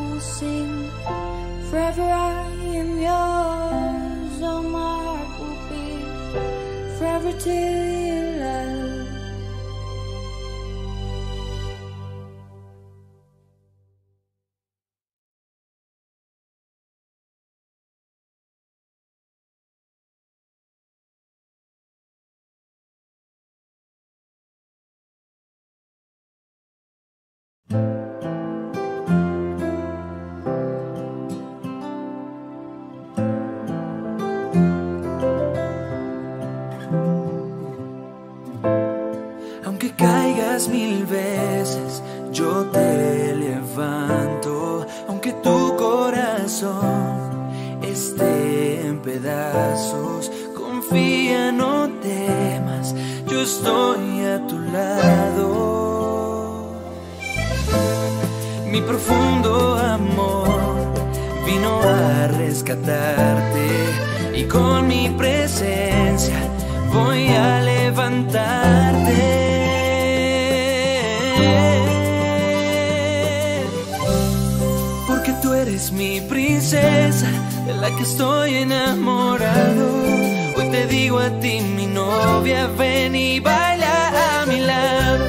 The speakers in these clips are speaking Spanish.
soul sing, forever I am yours. Oh, my heart will beat forever to Mi profundo amor vino a rescatarte y con mi presencia voy a levantarte. Porque tú eres mi princesa, de la que estoy enamorado. Hoy te digo a ti, mi novia, ven y baila a mi lado.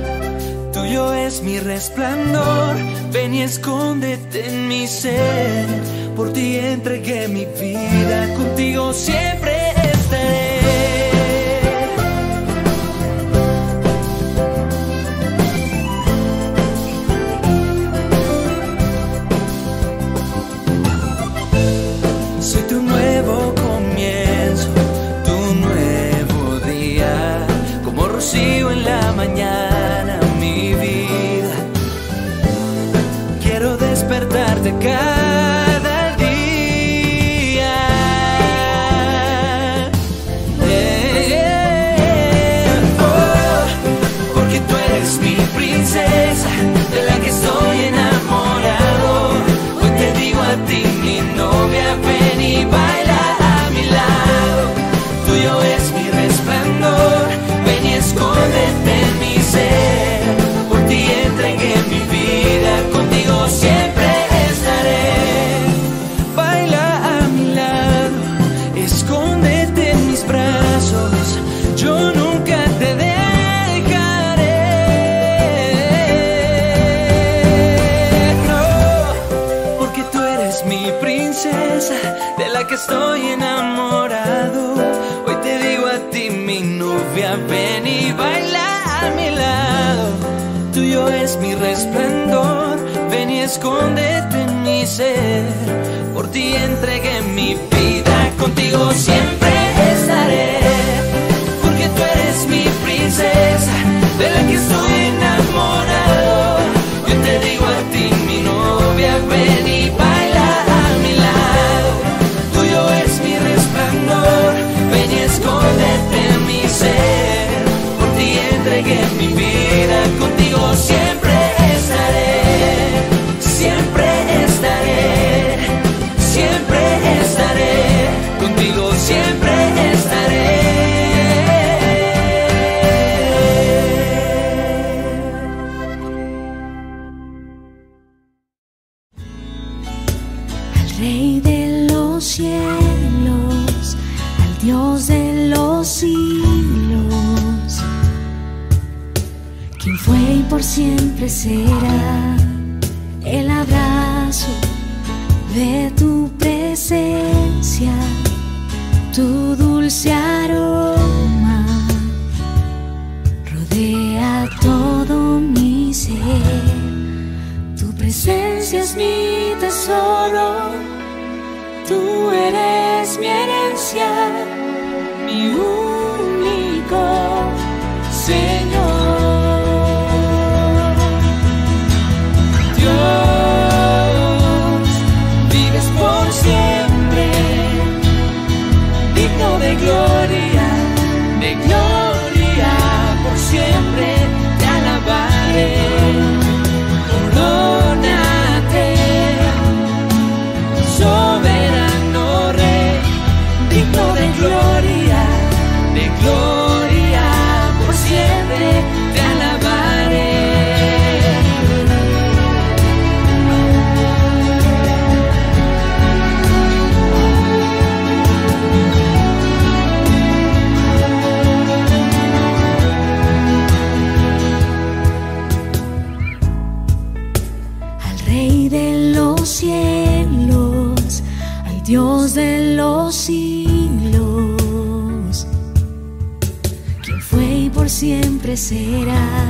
Tuyo es mi resplandor, ven y escóndete en mi ser. Por ti entregué mi vida, contigo siempre estaré. 가 escóndete en mi ser. Por ti entregué mi vida, contigo siempre estaré. Porque tú eres mi princesa, de la que estoy enamorado. Yo te digo a ti, mi novia, ven y baila a mi lado. Tuyo es mi resplandor, ven y escóndete en mi ser. Por ti entregué mi vida, contigo siempre será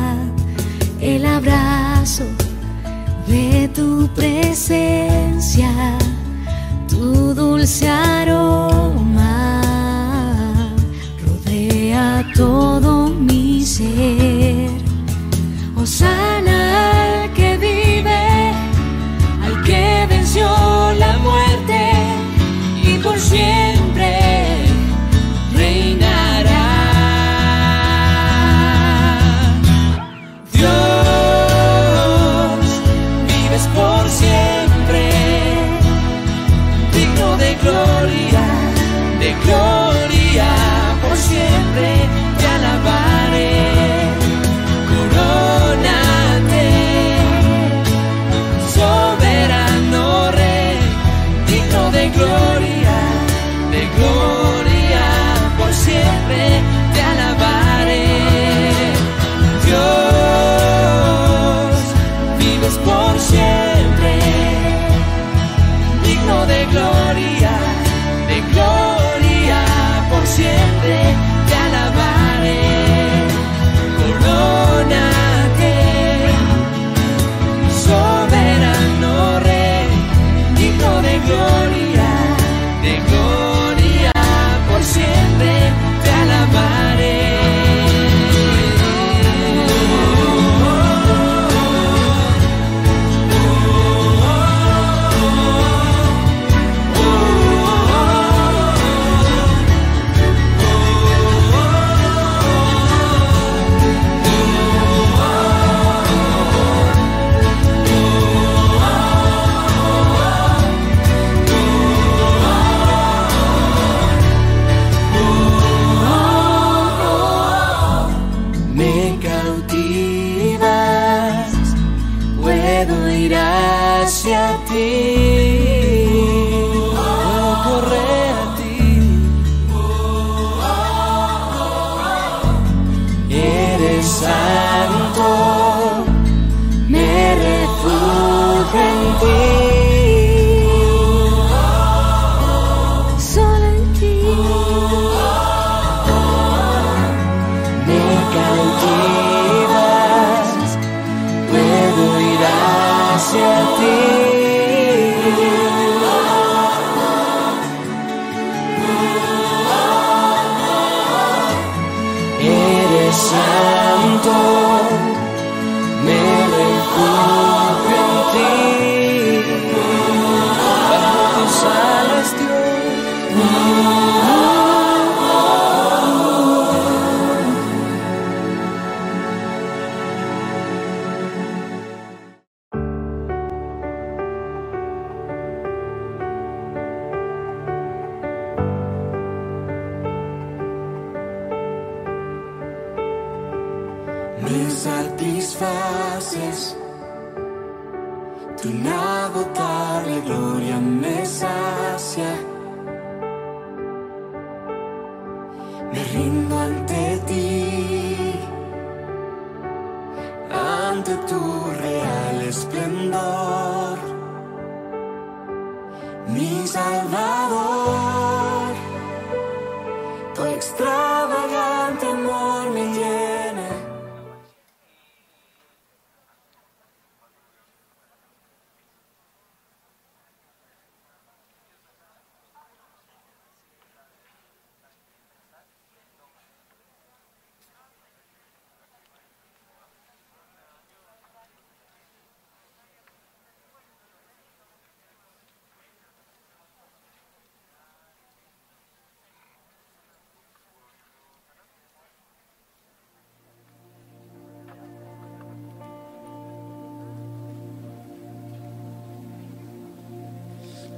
Estoy extraño.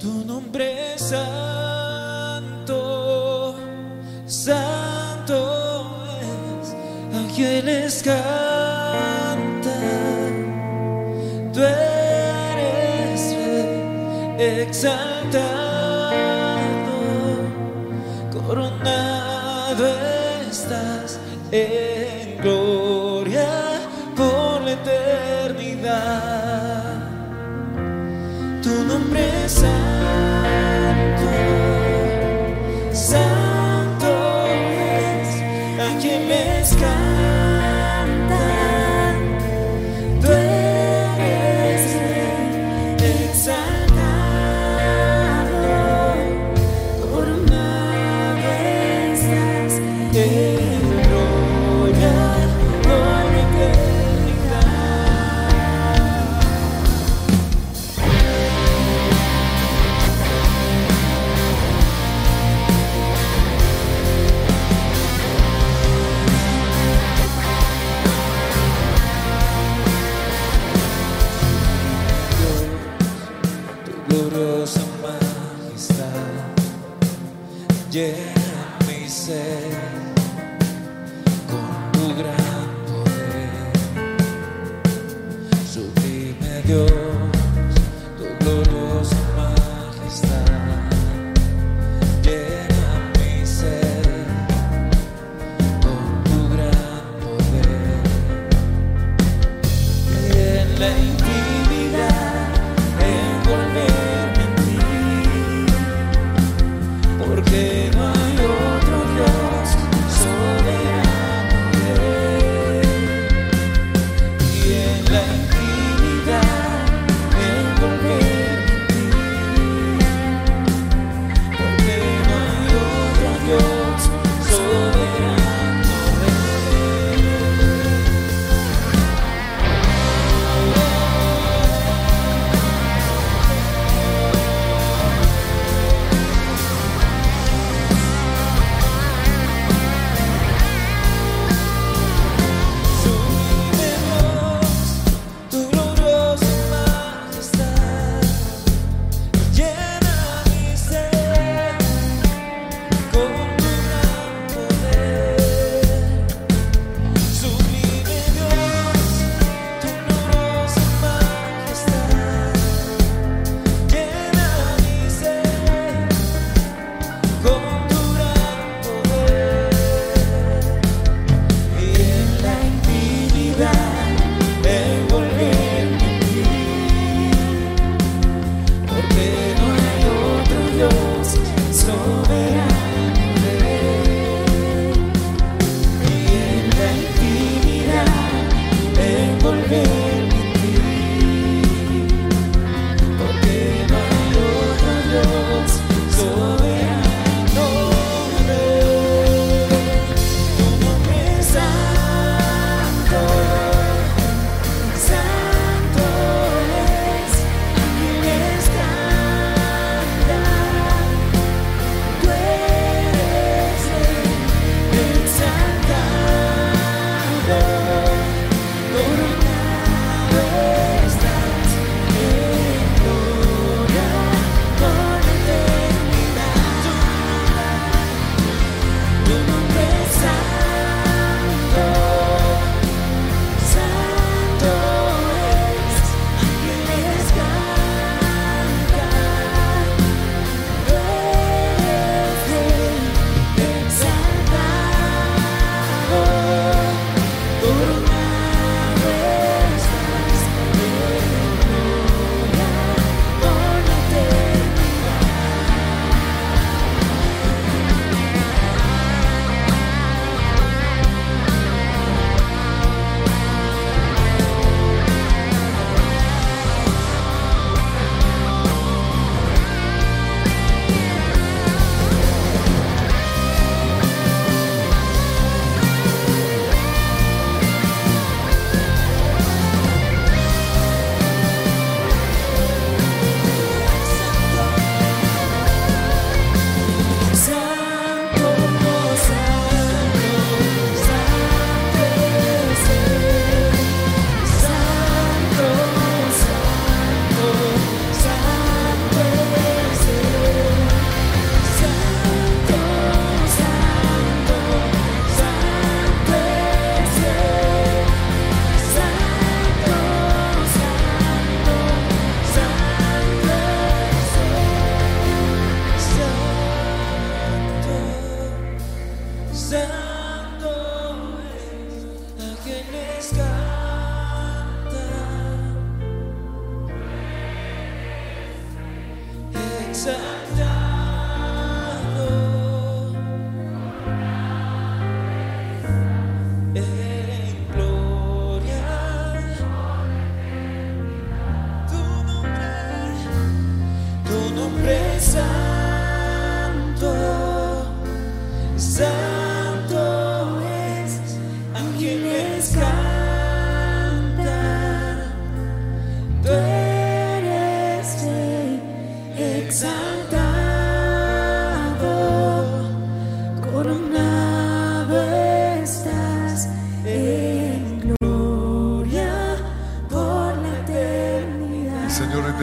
Tu nombre es santo, santo es. Ángeles cantan, tú eres rey, exaltado.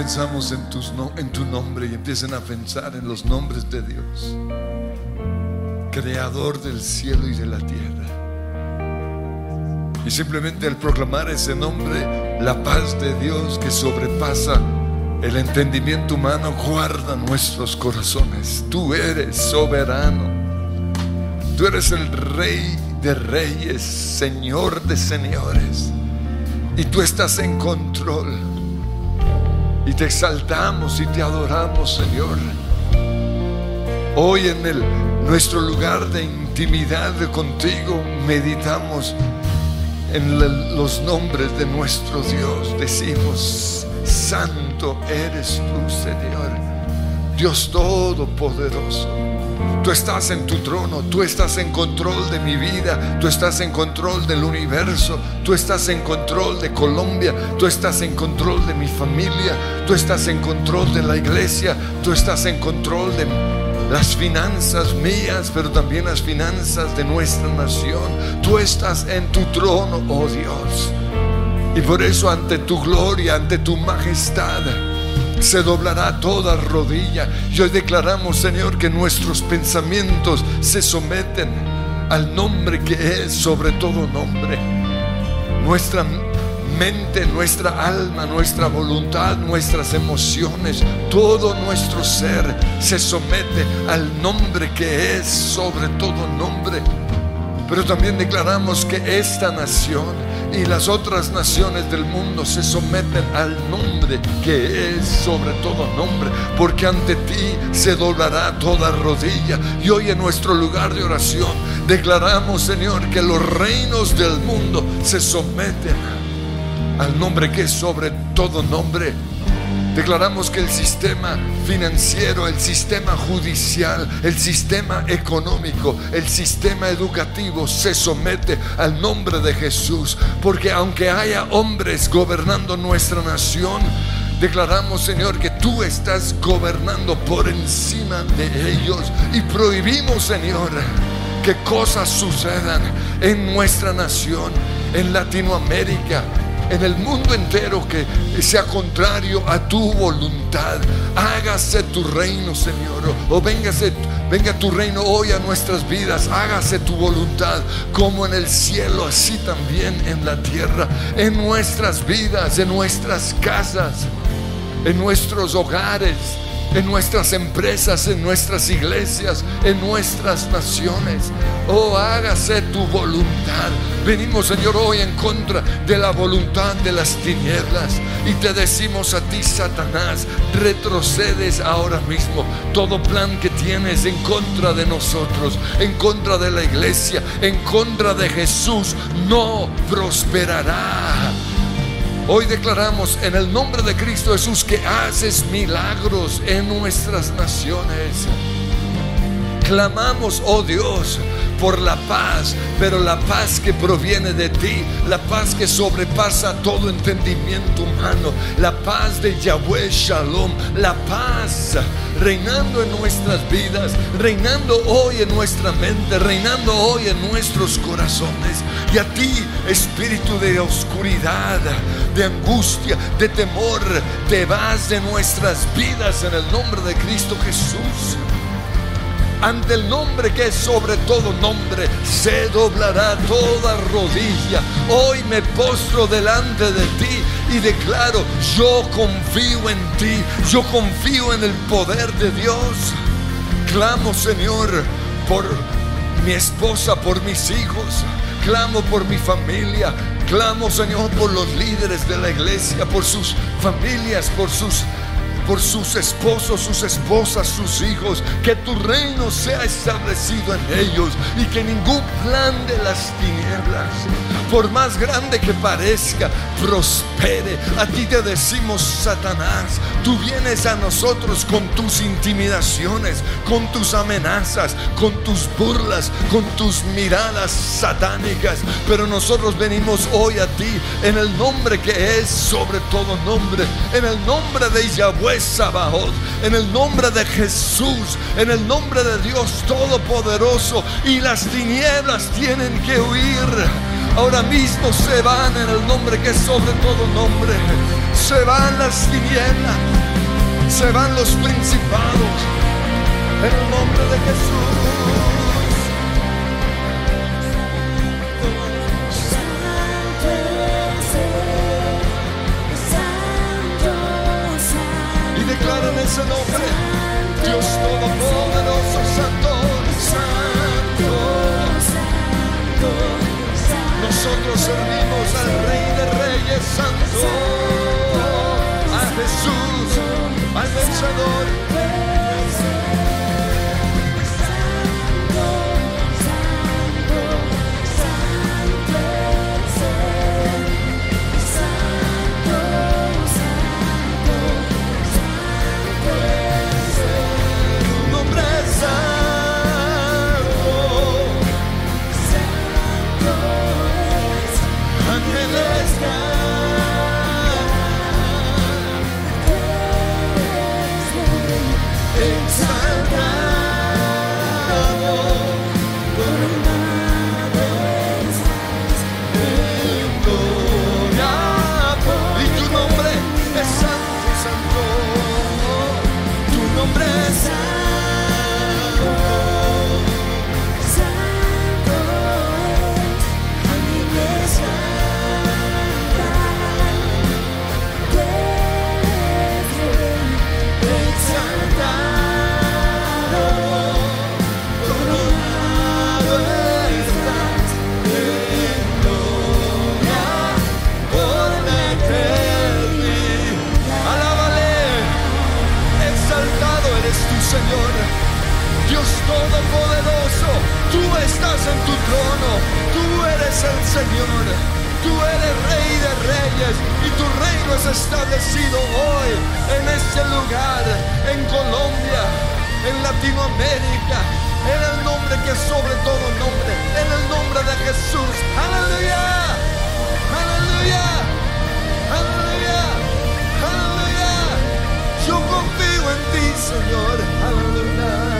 Pensamos en, tus en tu nombre y empiecen a pensar en los nombres de Dios, creador del cielo y de la tierra. Y simplemente al proclamar ese nombre, la paz de Dios que sobrepasa el entendimiento humano guarda nuestros corazones. Tú eres soberano. Tú eres el rey de reyes, señor de señores. Y tú estás en control. Y te exaltamos y te adoramos, Señor. Hoy en el, nuestro lugar de intimidad contigo meditamos en los nombres de nuestro Dios. Decimos, Santo eres tú, Señor. Dios Todopoderoso. Tú estás en tu trono, tú estás en control de mi vida, tú estás en control del universo, tú estás en control de Colombia, tú estás en control de mi familia, tú estás en control de la iglesia, tú estás en control de las finanzas mías, pero también las finanzas de nuestra nación. Tú estás en tu trono, oh Dios. Y por eso ante tu gloria, ante tu majestad, se doblará toda rodilla. Y hoy declaramos, Señor, que nuestros pensamientos se someten al nombre que es sobre todo nombre. Nuestra mente, nuestra alma, nuestra voluntad, nuestras emociones, todo nuestro ser se somete al nombre que es sobre todo nombre. Pero también declaramos que esta nación y las otras naciones del mundo se someten al nombre que es sobre todo nombre, porque ante ti se doblará toda rodilla. Y hoy en nuestro lugar de oración declaramos, Señor, que los reinos del mundo se someten al nombre que es sobre todo nombre. Declaramos que el sistema financiero, el sistema judicial, el sistema económico, el sistema educativo se somete al nombre de Jesús. Porque aunque haya hombres gobernando nuestra nación, declaramos, Señor, que tú estás gobernando por encima de ellos. Y prohibimos, Señor, que cosas sucedan en nuestra nación, en Latinoamérica, en el mundo entero que sea contrario a tu voluntad. Hágase tu reino, Señor. O véngase, venga tu reino hoy a nuestras vidas. Hágase tu voluntad como en el cielo, así también en la tierra. En nuestras vidas, en nuestras casas, en nuestros hogares. En nuestras empresas, en nuestras iglesias, en nuestras naciones. Oh, hágase tu voluntad. Venimos, Señor, hoy en contra de la voluntad de las tinieblas. Y te decimos a ti, Satanás, retrocedes ahora mismo. Todo plan que tienes en contra de nosotros, en contra de la iglesia, en contra de Jesús, no prosperará. Hoy declaramos en el nombre de Cristo Jesús que haces milagros en nuestras naciones. Clamamos, oh Dios, por la paz, pero la paz que proviene de ti, la paz que sobrepasa todo entendimiento humano, la paz de Yahweh Shalom, la paz reinando en nuestras vidas, reinando hoy en nuestra mente, reinando hoy en nuestros corazones. Y a ti, espíritu de oscuridad, de angustia, de temor, te vas de nuestras vidas en el nombre de Cristo Jesús. Ante el nombre que es sobre todo nombre, se doblará toda rodilla. Hoy me postro delante de ti y declaro, yo confío en ti, yo confío en el poder de Dios. Clamo, Señor, por mi esposa, por mis hijos. Clamo por mi familia. Clamo, Señor, por los líderes de la iglesia, por sus familias, por sus por sus esposos, sus esposas, sus hijos, que tu reino sea establecido en ellos y que ningún plan de las tinieblas, por más grande que parezca, prospere. A ti te decimos, Satanás, tú vienes a nosotros con tus intimidaciones, con tus amenazas, con tus burlas, con tus miradas satánicas, pero nosotros venimos hoy a ti en el nombre que es sobre todo nombre, en el nombre de Yahweh en el nombre de Jesús, en el nombre de Dios Todopoderoso, y las tinieblas tienen que huir. Ahora mismo se van en el nombre que es sobre todo nombre. Se van las tinieblas, se van los principados, en el nombre de Jesús. Ese nombre. Dios Todopoderoso, Santo, Santo. Nosotros servimos al Rey de Reyes, Santo, a Jesús, al vencedor. En tu trono, tú eres el Señor, tú eres Rey de Reyes y tu reino es establecido hoy en este lugar, en Colombia, en Latinoamérica, en el nombre que es sobre todo nombre, en el nombre de Jesús. Aleluya, aleluya, aleluya, aleluya. Yo confío en ti, Señor. Aleluya.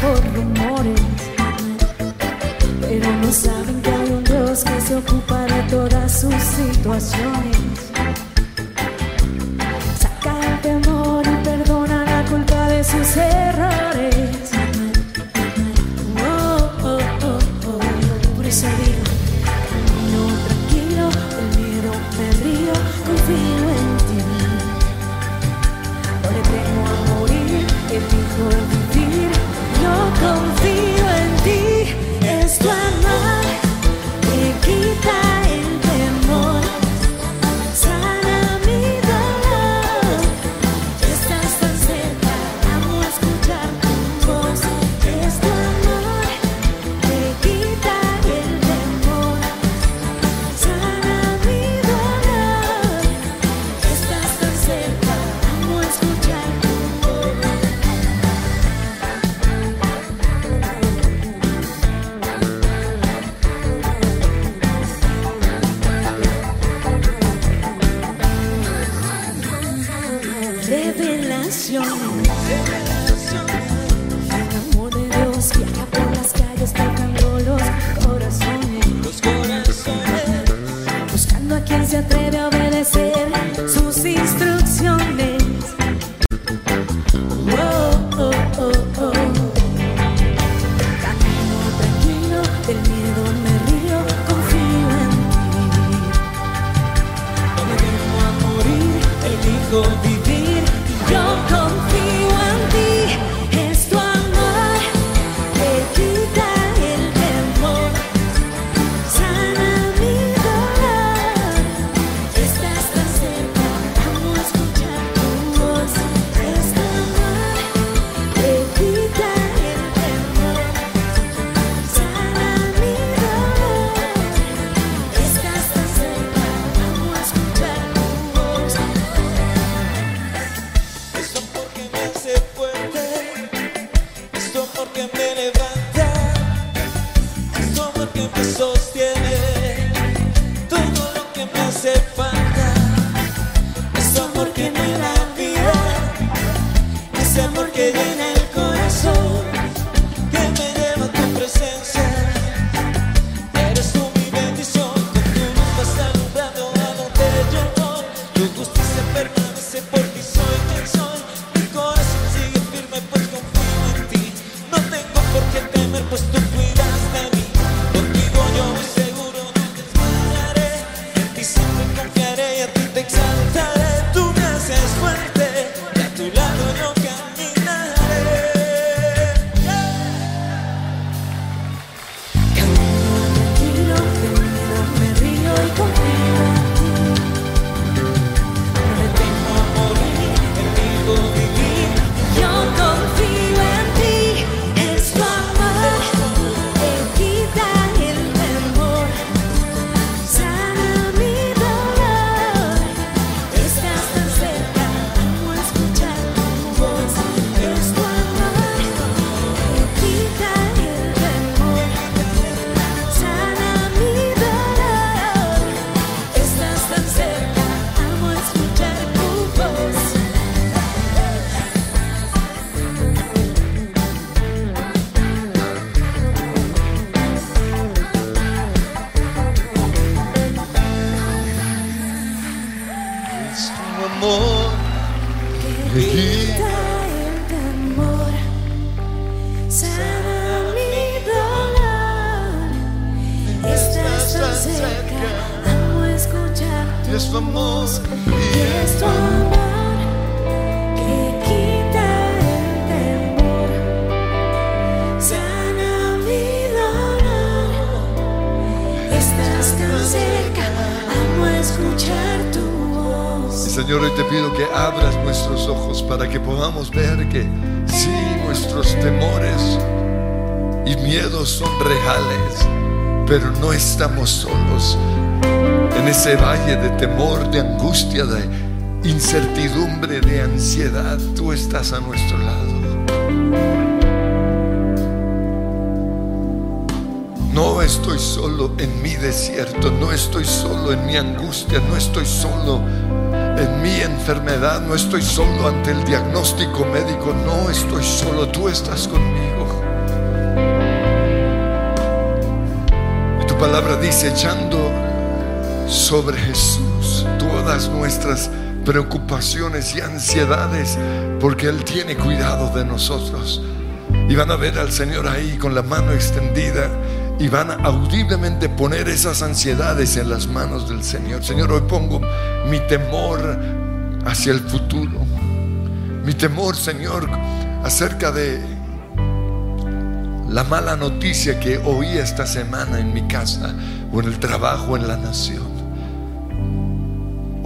Por rumores. Pero no saben que hay un Dios que se ocupa de todas sus situaciones. De temor, de angustia, de incertidumbre, de ansiedad, tú estás a nuestro lado. No estoy solo en mi desierto, no estoy solo en mi angustia, no estoy solo en mi enfermedad, no estoy solo ante el diagnóstico médico, no estoy solo, tú estás conmigo. Y tu palabra dice, echando sobre Jesús todas nuestras preocupaciones y ansiedades, porque Él tiene cuidado de nosotros. Y van a ver al Señor ahí con la mano extendida y van a audiblemente poner esas ansiedades en las manos del Señor. Señor, hoy pongo mi temor hacia el futuro. Mi temor, Señor, acerca de la mala noticia que oí esta semana en mi casa o en el trabajo en la nación.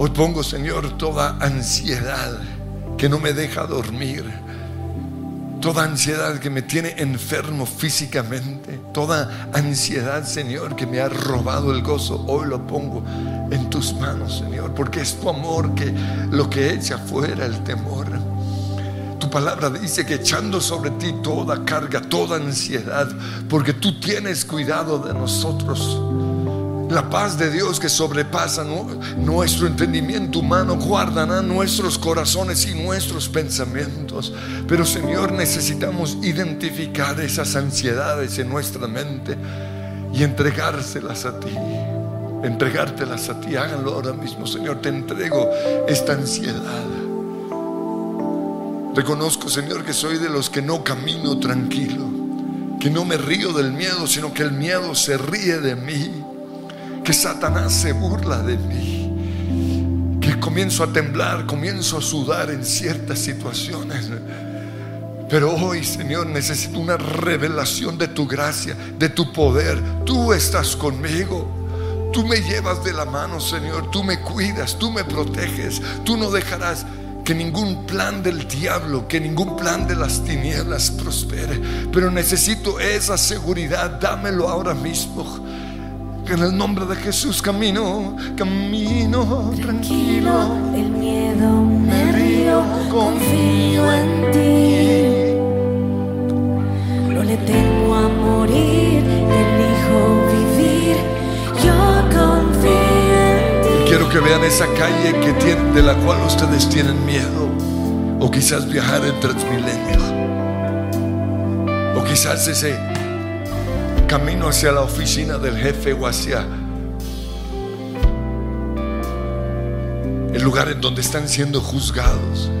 Hoy pongo, Señor, toda ansiedad que no me deja dormir toda ansiedad que me tiene enfermo físicamente, toda ansiedad, Señor, que me ha robado el gozo, hoy lo pongo en tus manos, Señor, porque es tu amor que lo que echa fuera el temor. Tu palabra dice que echando sobre ti toda carga, toda ansiedad, porque tú tienes cuidado de nosotros. La paz de Dios que sobrepasa nuestro entendimiento humano guardará nuestros corazones y nuestros pensamientos. Pero Señor, necesitamos identificar esas ansiedades en nuestra mente y entregárselas a ti. Entregártelas a ti. Háganlo ahora mismo, Señor. Te entrego esta ansiedad. Reconozco, Señor, que soy de los que no camino tranquilo. Que no me río del miedo, sino que el miedo se ríe de mí que Satanás se burla de mí, que comienzo a temblar, comienzo a sudar en ciertas situaciones. Pero hoy, Señor, necesito una revelación de tu gracia, de tu poder. Tú estás conmigo. Tú me llevas de la mano, Señor. Tú me cuidas, tú me proteges. Tú no dejarás que ningún plan del diablo, que ningún plan de las tinieblas prospere. Pero necesito esa seguridad. Dámelo ahora mismo. Que en el nombre de Jesús camino, camino tranquilo. el miedo me río, confío en ti. No le tengo a morir, elijo vivir. Yo confío en ti. Quiero que vean esa calle que de la cual ustedes tienen miedo. O quizás viajar en Transmilenio. O quizás ese camino hacia la oficina del jefe o hacia el lugar en donde están siendo juzgados.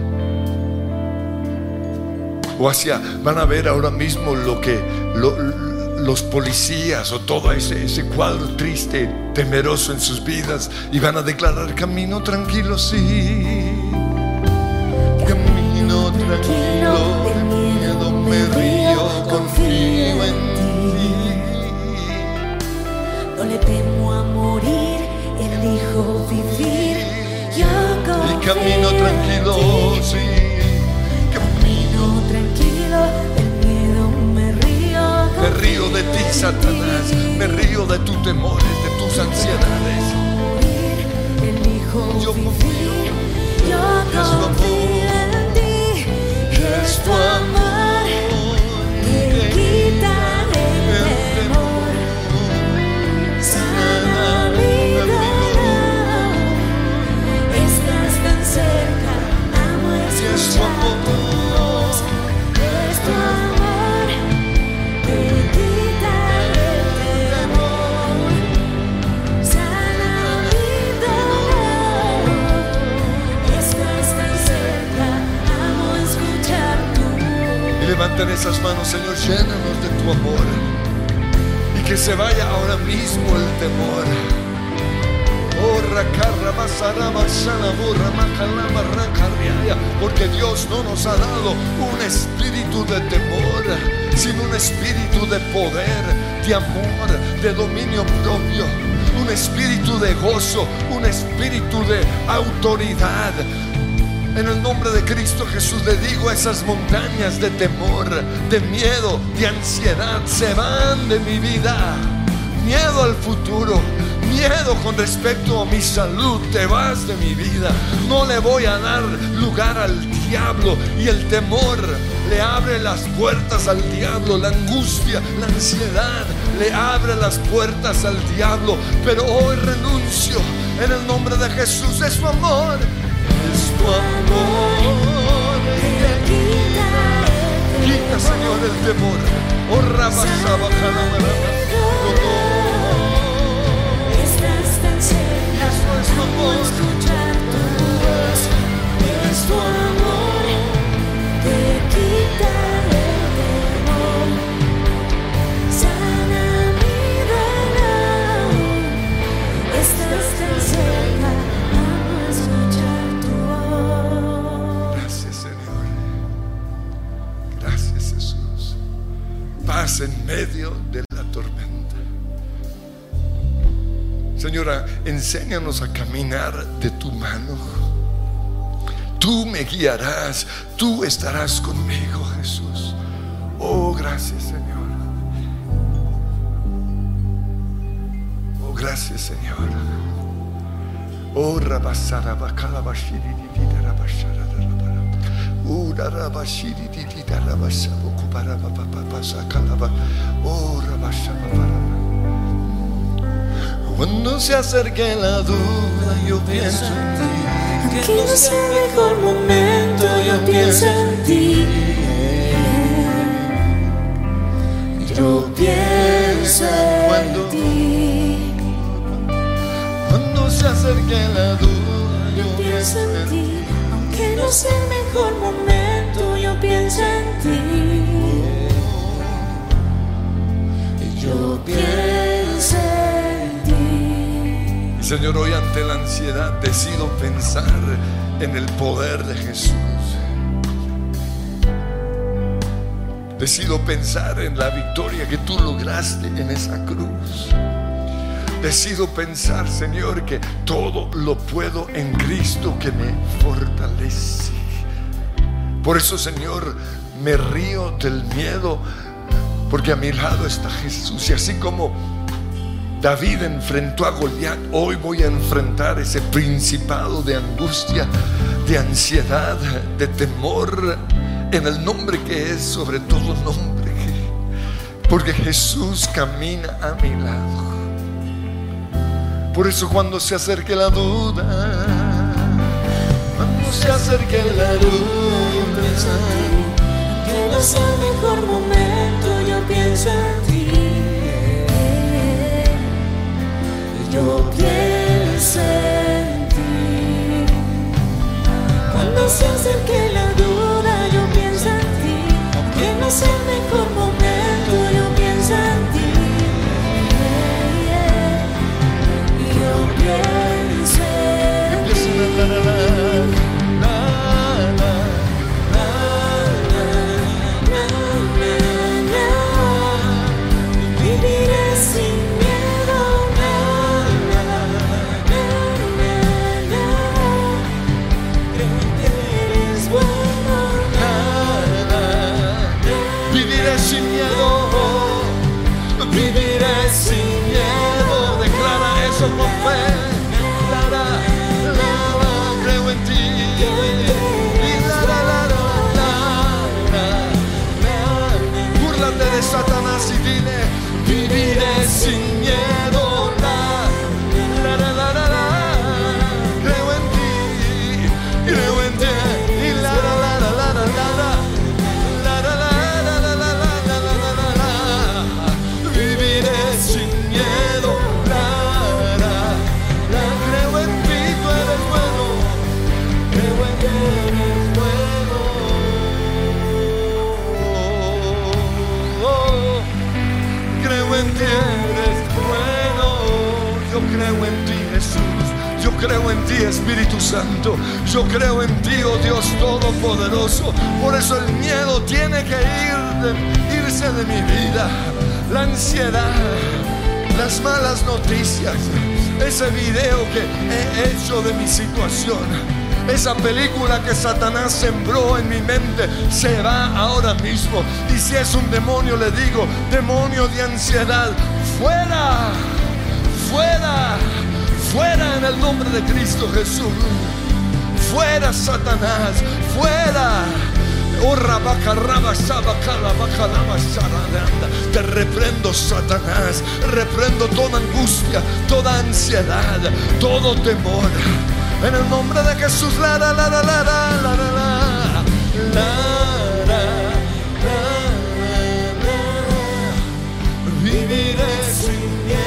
O hacia, van a ver ahora mismo lo que los policías o todo ese, ese cuadro triste, temeroso en sus vidas y van a declarar camino tranquilo, sí. Le temo a morir, elijo vivir. Yo Y camino confío en tranquilo, ti. sí. Camino tranquilo, el miedo me río. Me río de ti, confío Satanás. Me río de tus temores, de tus ansiedades. morir, elijo Yo vivir. confío. Yo confío en ti. Es tu amor levanten esas manos, Señor, llénanos de tu amor. Y que se vaya ahora mismo el temor. Porque Dios no nos ha dado un espíritu de temor, sino un espíritu de poder, de amor, de dominio propio. Un espíritu de gozo, un espíritu de autoridad, en el nombre de Cristo Jesús le digo a esas montañas de temor, de miedo, de ansiedad, se van de mi vida. Miedo al futuro, miedo con respecto a mi salud, te vas de mi vida. No le voy a dar lugar al diablo y el temor le abre las puertas al diablo, la angustia, la ansiedad le abre las puertas al diablo. Pero hoy renuncio en el nombre de Jesús, es su amor. Tu amor quita Quita, Señor, el temor. Oh, rabasaba. Estás tan cerca, Eso es tu amo amor. escuchar tu voz. Es tu amor En medio de la tormenta. Señora, enséñanos a caminar de tu mano. Tú me guiarás, tú estarás conmigo, Jesús. Oh, gracias, Señor. Oh, gracias, Señor. Oh, rabasara bakala bashiri di di da rabashara da Cuando se acerque la duda, yo pienso en ti. Que no sea el mejor momento, yo pienso en ti. Yo pienso en ti. Cuando se acerque la duda, Yo pienso en ti. Aunque no sea el mejor momento, yo pienso en ti. Yo pienso en ti. Señor, hoy ante la ansiedad decido pensar en el poder de Jesús. Decido pensar en la victoria que tú lograste en esa cruz. Decido pensar, Señor, que todo lo puedo en Cristo que me fortalece. Por eso, Señor, me río del miedo, porque a mi lado está Jesús. Y así como David enfrentó a Goliat, hoy voy a enfrentar ese principado de angustia, de ansiedad, de temor, en el nombre que es sobre todo nombre. Porque Jesús camina a mi lado. Por eso cuando se acerque la duda, cuando se acerque la duda, sea el mejor momento, pienso en ti. Yo pienso en ti. Cuando se acerque la duda, yo pienso en ti. Que no sea el mejor Espíritu Santo. Yo creo en ti, oh Dios Todopoderoso. Por eso el miedo tiene que ir irse de mi vida. La ansiedad, las malas noticias, ese video que he hecho de mi situación. Esa película que Satanás sembró en mi mente se va ahora mismo. Y si es un demonio, le digo, demonio de ansiedad, fuera, fuera, Fuera en el nombre de Cristo Jesús. Fuera Satanás. Fuera. Oh, Te reprendo, Satanás. Reprendo toda angustia, toda ansiedad, todo temor. En el nombre de Jesús. La, la, la, la, la, la, la, la, la, la, la, la, la. Viviré sin miedo.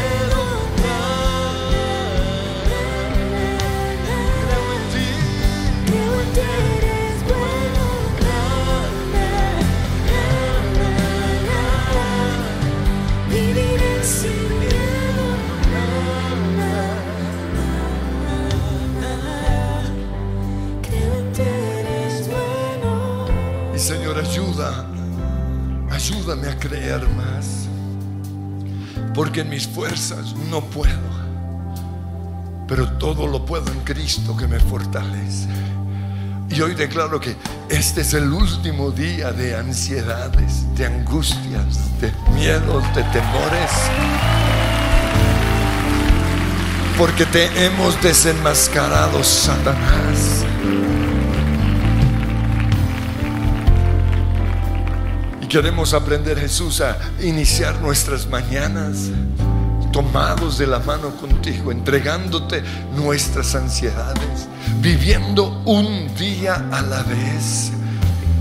Ayúdame a creer más. Porque en mis fuerzas no puedo. Pero todo lo puedo en Cristo que me fortalece. Y hoy declaro que este es el último día de ansiedades, de angustias, de miedos, de temores. Porque te hemos desenmascarado, Satanás. Y queremos aprender, Jesús, a iniciar nuestras mañanas tomados de la mano contigo, entregándote nuestras ansiedades, viviendo un día a la vez.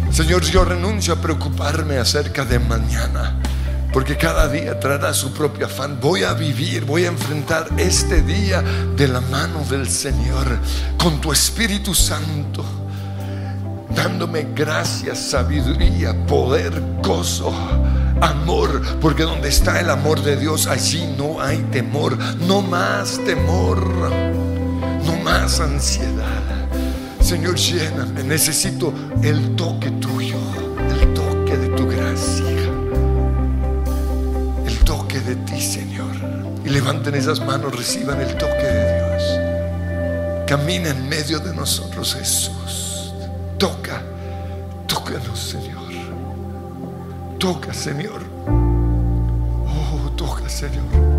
Señor, yo renuncio a preocuparme acerca de mañana, porque cada día traerá su propio afán. Voy a vivir, voy a enfrentar este día de la mano del Señor, con tu Espíritu Santo dándome gracias, sabiduría, poder, gozo, amor, porque donde está el amor de Dios, allí no hay temor, no más temor, no más ansiedad. Señor, lléname, necesito el toque tuyo, el toque de tu gracia, el toque de ti, Señor. Y levanten esas manos, reciban el toque de Dios. Camina en medio de nosotros, Jesús. Toca, tócanos, Señor. Toca, Señor. Oh, toca, Señor.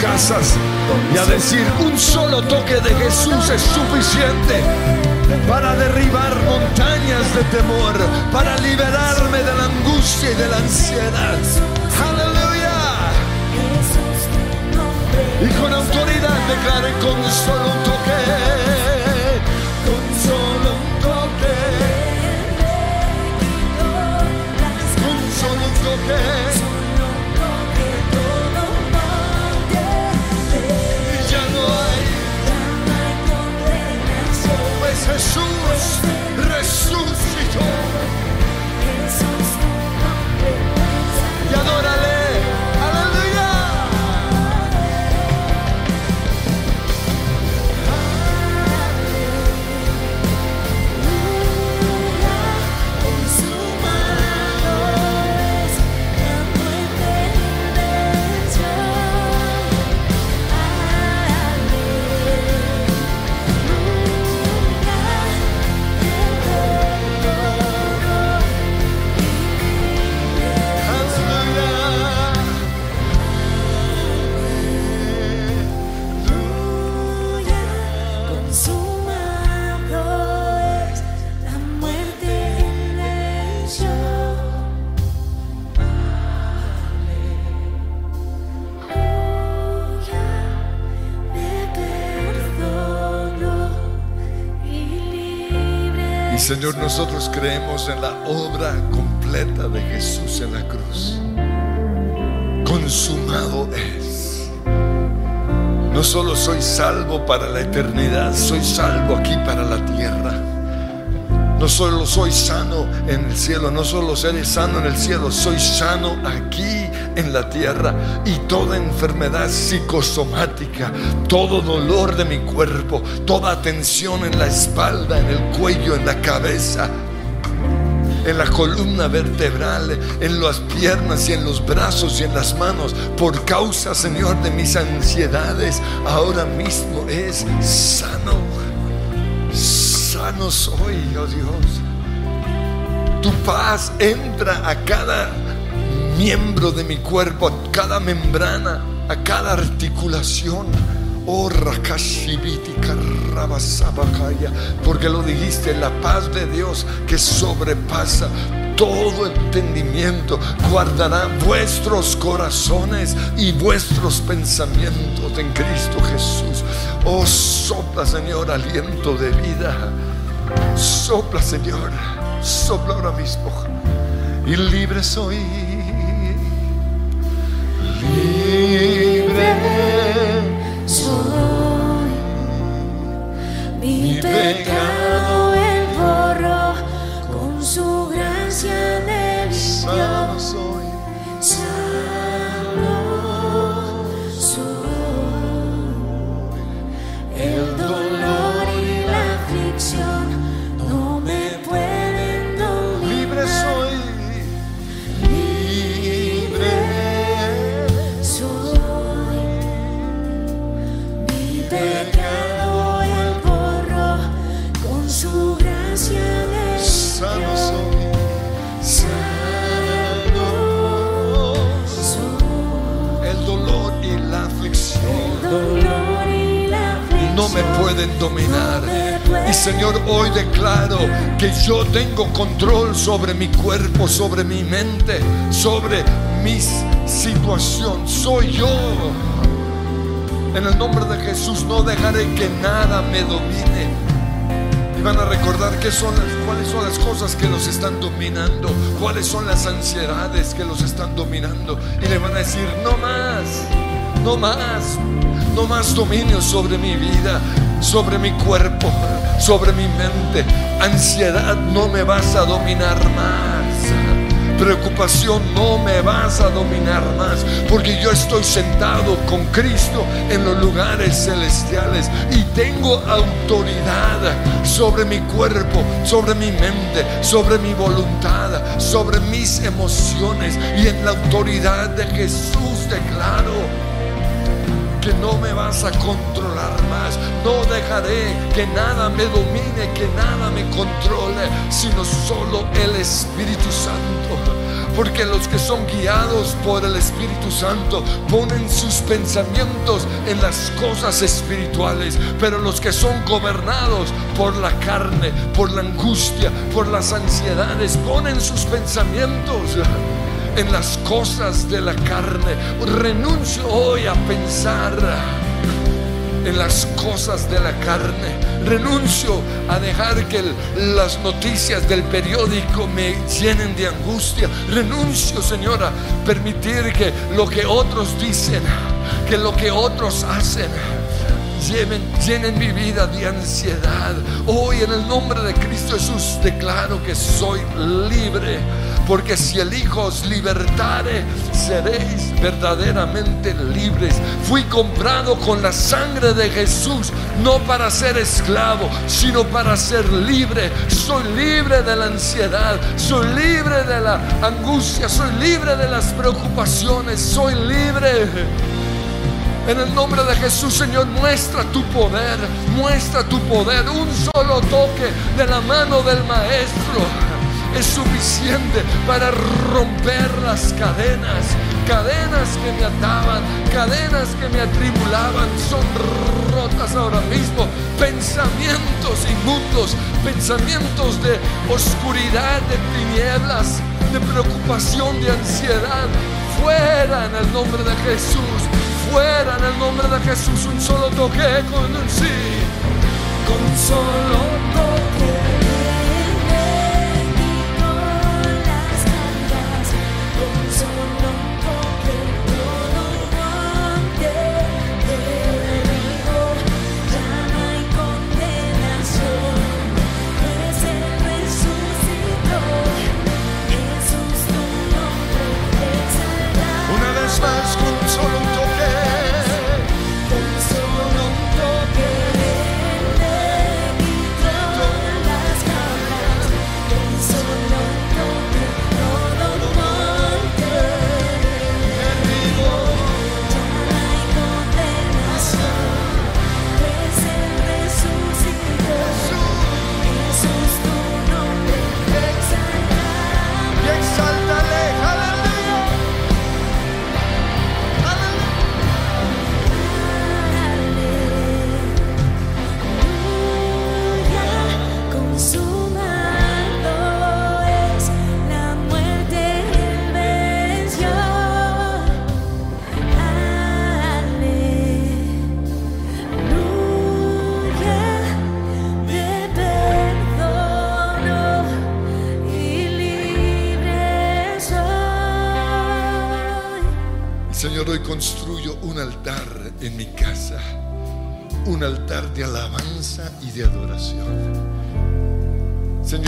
Casas y a decir, un solo toque de Jesús es suficiente para derribar montañas de temor, para liberarme de la angustia y de la ansiedad. Aleluya. Y con autoridad declaren con solo un toque, Señor, nosotros creemos en la obra completa de Jesús en la cruz. Consumado es. No solo soy salvo para la eternidad, soy salvo aquí para la tierra. No solo soy sano en el cielo, no solo seré sano en el cielo, soy sano aquí en la tierra. Y toda enfermedad psicosomática, todo dolor de mi cuerpo, toda tensión en la espalda, en el cuello, en la cabeza, en la columna vertebral, en las piernas y en los brazos y en las manos, por causa, Señor, de mis ansiedades, ahora mismo es sano. Sano soy, oh Dios. Tu paz entra a cada miembro de mi cuerpo, a cada membrana, a cada articulación. Oh, porque lo dijiste, la paz de Dios que sobrepasa todo entendimiento guardará vuestros corazones y vuestros pensamientos en Cristo Jesús. Oh, sopla, Señor, aliento de vida. Sopla, Señor, sopla ahora mismo. Y libre soy. Libre. Soy mi pecado el borró con su gracia me limpió. No me pueden dominar. Y Señor, hoy declaro que yo tengo control sobre mi cuerpo, sobre mi mente, sobre mi situación. Soy yo. En el nombre de Jesús no dejaré que nada me domine. Y van a recordar qué son las, cuáles son las cosas que los están dominando, cuáles son las ansiedades que los están dominando. Y le van a decir, no más, no más, no más dominio sobre mi vida, sobre mi cuerpo, sobre mi mente. Ansiedad no me vas a dominar más. Preocupación no me vas a dominar más, porque yo estoy sentado con Cristo en los lugares celestiales y tengo autoridad sobre mi cuerpo, sobre mi mente, sobre mi voluntad, sobre mis emociones y en la autoridad de Jesús declaro que no me vas a controlar más. No dejaré que nada me domine, que nada me controle, sino solo el Espíritu Santo. Porque los que son guiados por el Espíritu Santo ponen sus pensamientos en las cosas espirituales. Pero los que son gobernados por la carne, por la angustia, por las ansiedades, ponen sus pensamientos en las cosas de la carne. Renuncio hoy a pensar en las cosas de la carne. Renuncio a dejar que las noticias del periódico me llenen de angustia. Renuncio, Señora, permitir que lo que otros dicen, que lo que otros hacen, lleven, llenen mi vida de ansiedad. Hoy en el nombre de Cristo Jesús declaro que soy libre porque si el Hijo os libertare, seréis verdaderamente libres. Fui comprado con la sangre de Jesús, no para ser esclavo, sino para ser libre. Soy libre de la ansiedad, soy libre de la angustia, soy libre de las preocupaciones, soy libre. En el nombre de Jesús, Señor, muestra tu poder, muestra tu poder. Un solo toque de la mano del Maestro es suficiente para romper las cadenas, cadenas que me ataban, cadenas que me atribulaban, son rotas ahora mismo. Pensamientos inmundos, pensamientos de oscuridad, de tinieblas, de preocupación, de ansiedad, fuera en el nombre de Jesús, fuera en el nombre de Jesús. Un solo toque con un sí, con solo toque.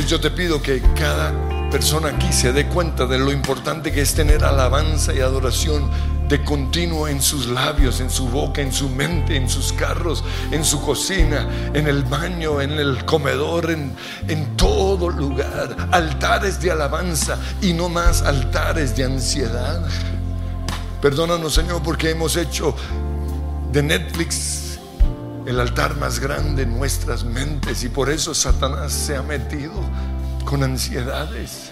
Yo te pido que cada persona aquí se dé cuenta de lo importante que es tener alabanza y adoración de continuo en sus labios, en su boca, en su mente, en sus carros, en su cocina, en el baño, en el comedor, en, en todo lugar. Altares de alabanza y no más altares de ansiedad. Perdónanos, Señor, porque hemos hecho de Netflix el altar más grande en nuestras mentes y por eso Satanás se ha metido con ansiedades.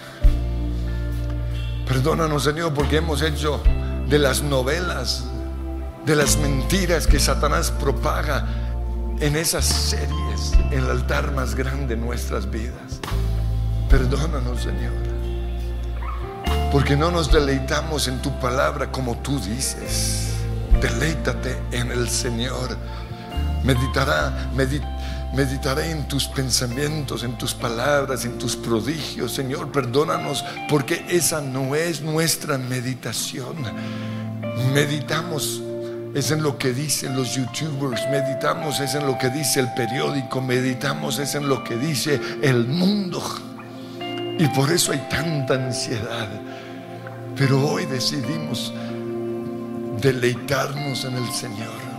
Perdónanos, Señor, porque hemos hecho de las novelas, de las mentiras que Satanás propaga en esas series, el altar más grande de nuestras vidas. Perdónanos, Señor, porque no nos deleitamos en tu palabra como tú dices. Deleítate en el Señor Meditará, meditaré en tus pensamientos, en tus palabras, en tus prodigios. Señor, perdónanos porque esa no es nuestra meditación. Meditamos es en lo que dicen los youtubers, meditamos es en lo que dice el periódico, meditamos es en lo que dice el mundo. Y por eso hay tanta ansiedad. Pero hoy decidimos deleitarnos en el Señor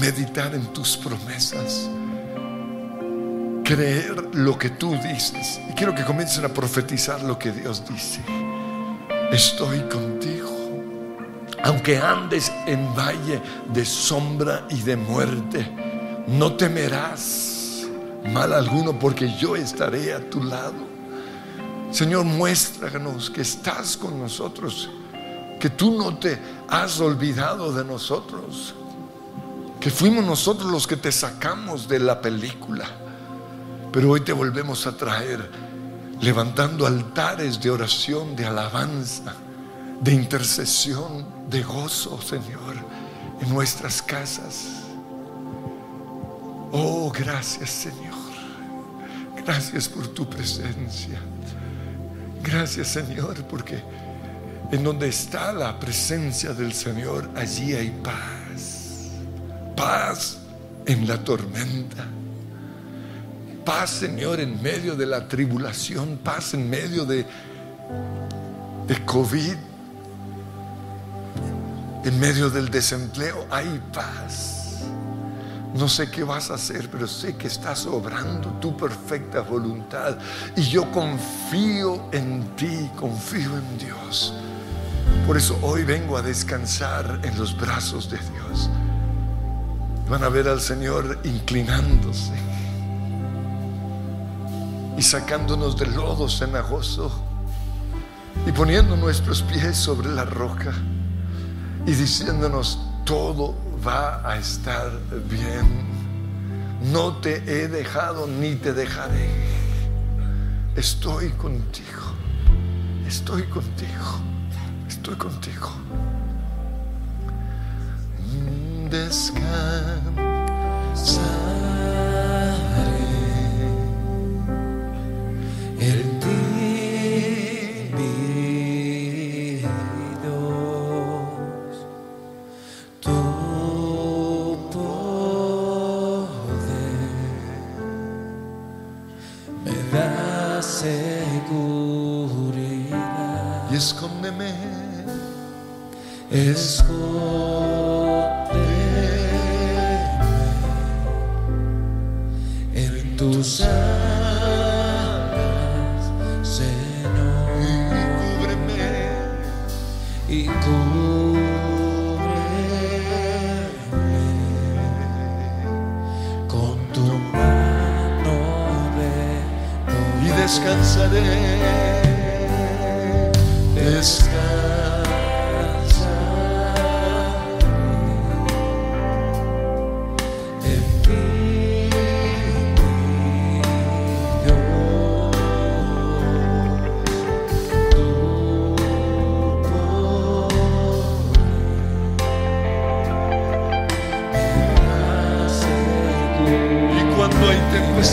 meditar en tus promesas, creer lo que tú dices. Y quiero que comiencen a profetizar lo que Dios dice. Estoy contigo. Aunque andes en valle de sombra y de muerte, no temerás mal alguno porque yo estaré a tu lado. Señor, muéstranos que estás con nosotros, que tú no te has olvidado de nosotros, que fuimos nosotros los que te sacamos de la película, pero hoy te volvemos a traer levantando altares de oración, de alabanza, de intercesión de gozo, Señor, en nuestras casas. Oh, gracias, Señor. Gracias por tu presencia. Gracias, Señor, porque en donde está la presencia del Señor, allí hay paz. Paz en la tormenta. Paz, Señor, en medio de la tribulación. Paz en medio de, de COVID en medio del desempleo hay paz. No sé qué vas a hacer, pero sé que estás obrando tu perfecta voluntad. Y yo confío en ti, confío en Dios. Por eso hoy vengo a descansar en los brazos de Dios. Van a ver al Señor inclinándose y sacándonos del lodo cenagoso y poniendo nuestros pies sobre la roca y diciéndonos, todo va a estar bien. No te he dejado ni te dejaré. Estoy contigo. Estoy contigo. Estoy contigo. Descansaré en ti.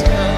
Hay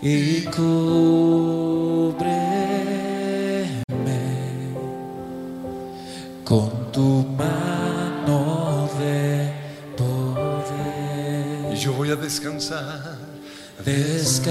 y cúbreme con tu mano de poder. Y yo voy a descansar. Descansaré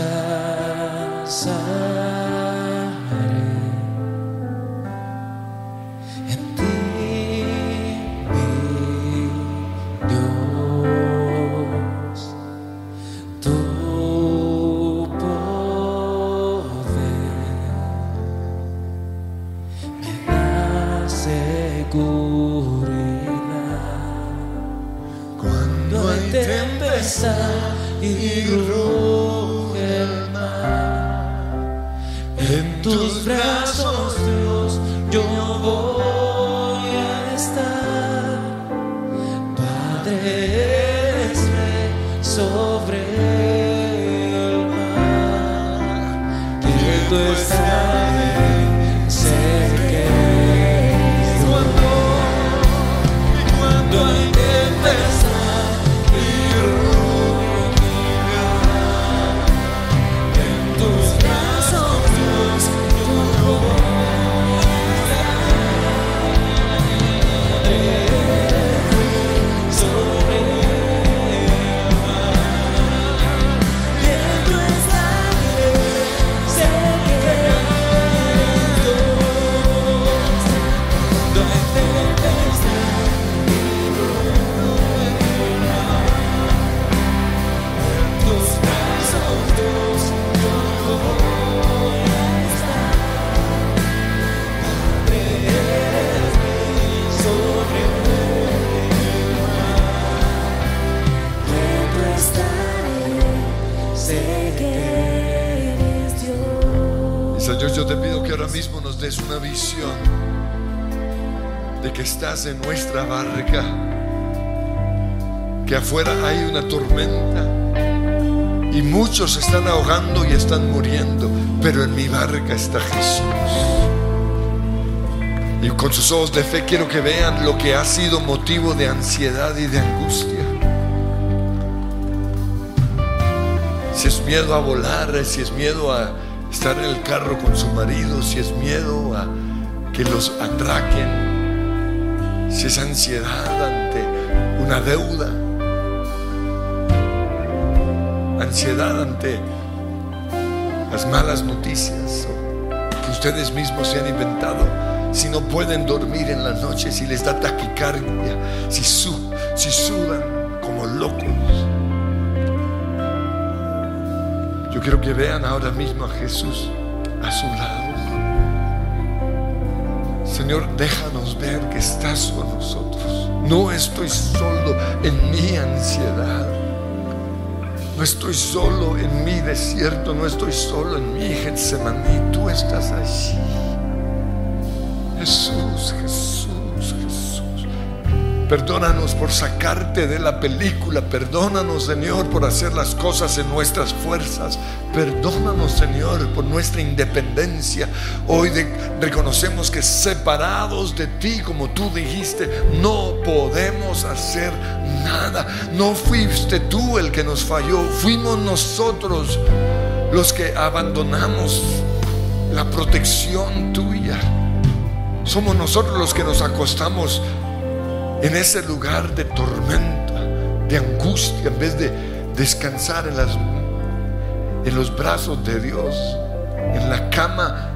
pero en mi barca está Jesús. Y con sus ojos de fe quiero que vean lo que ha sido motivo de ansiedad y de angustia. Si es miedo a volar, si es miedo a estar en el carro con su marido, si es miedo a que los atraquen, si es ansiedad ante una deuda, ansiedad ante las malas noticias que ustedes mismos se han inventado, si no pueden dormir en la noche, si les da taquicardia, si, si sudan como locos. Yo quiero que vean ahora mismo a Jesús a su lado. Señor, déjanos ver que estás con nosotros. No estoy solo en mi ansiedad. No estoy solo en mi desierto. No estoy solo en mi Getsemaní. Tú estás allí. Jesús, Jesús, Jesús. Perdónanos por sacarte de la película. Perdónanos, Señor, por hacer las cosas en nuestras fuerzas. Perdónanos, Señor, por nuestra independencia. Hoy reconocemos que separados de ti, como tú dijiste, no podemos hacer nada. No fuiste tú el que nos falló. Fuimos nosotros los que abandonamos la protección tuya. Somos nosotros los que nos acostamos en ese lugar de tormenta, de angustia, en vez de descansar en, las, los brazos de Dios, en la cama,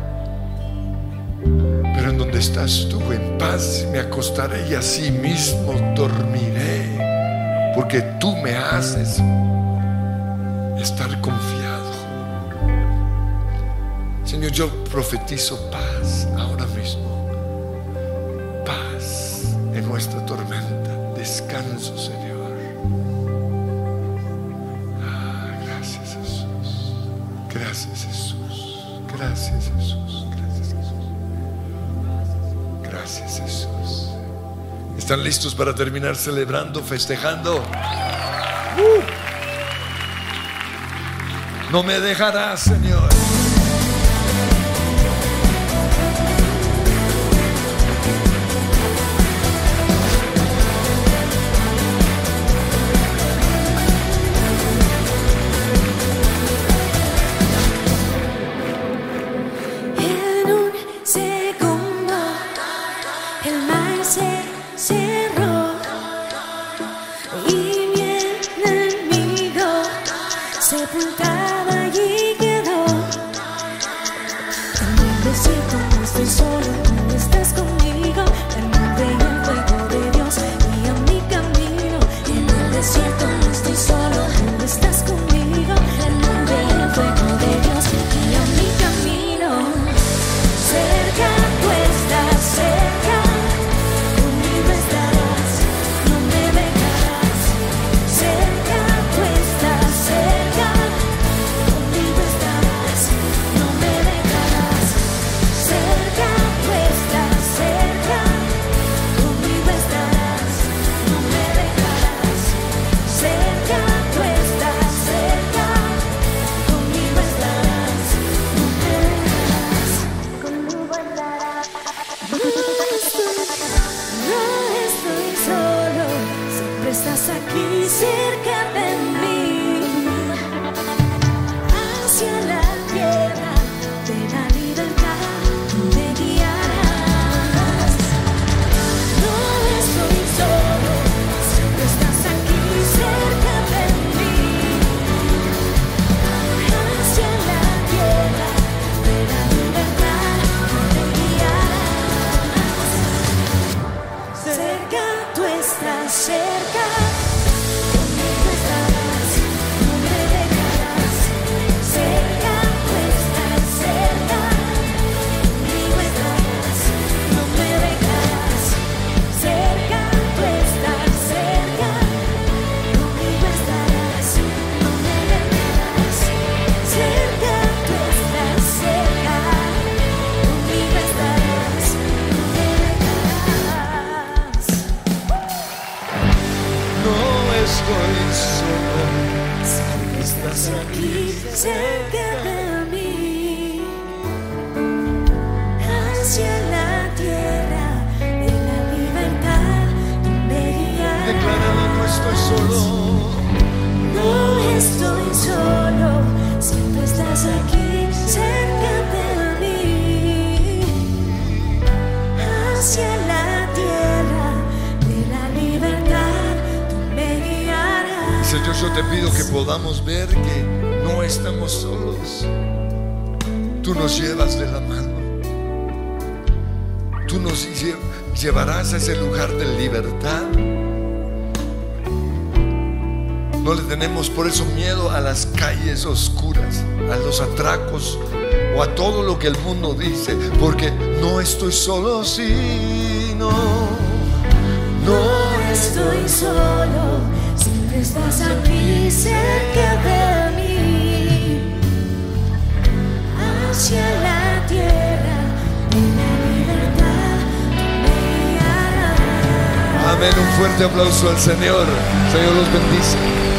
pero en donde estás tú, en paz, me acostaré y así mismo dormiré, porque tú me haces estar confiado. Señor, yo profetizo paz ahora mismo paz en nuestra tormenta, descanso, Señor. Ah, gracias Jesús, gracias Jesús, gracias Jesús, gracias Jesús, gracias Jesús. ¿Están listos para terminar celebrando, festejando? ¡Uh! No me dejarás, Señor. el mundo dice, porque no estoy solo, sino no estoy solo, siempre estás aquí cerca de mí, hacia la tierra, y la libertad me hará. Amén, un fuerte aplauso al Señor, Señor los bendice.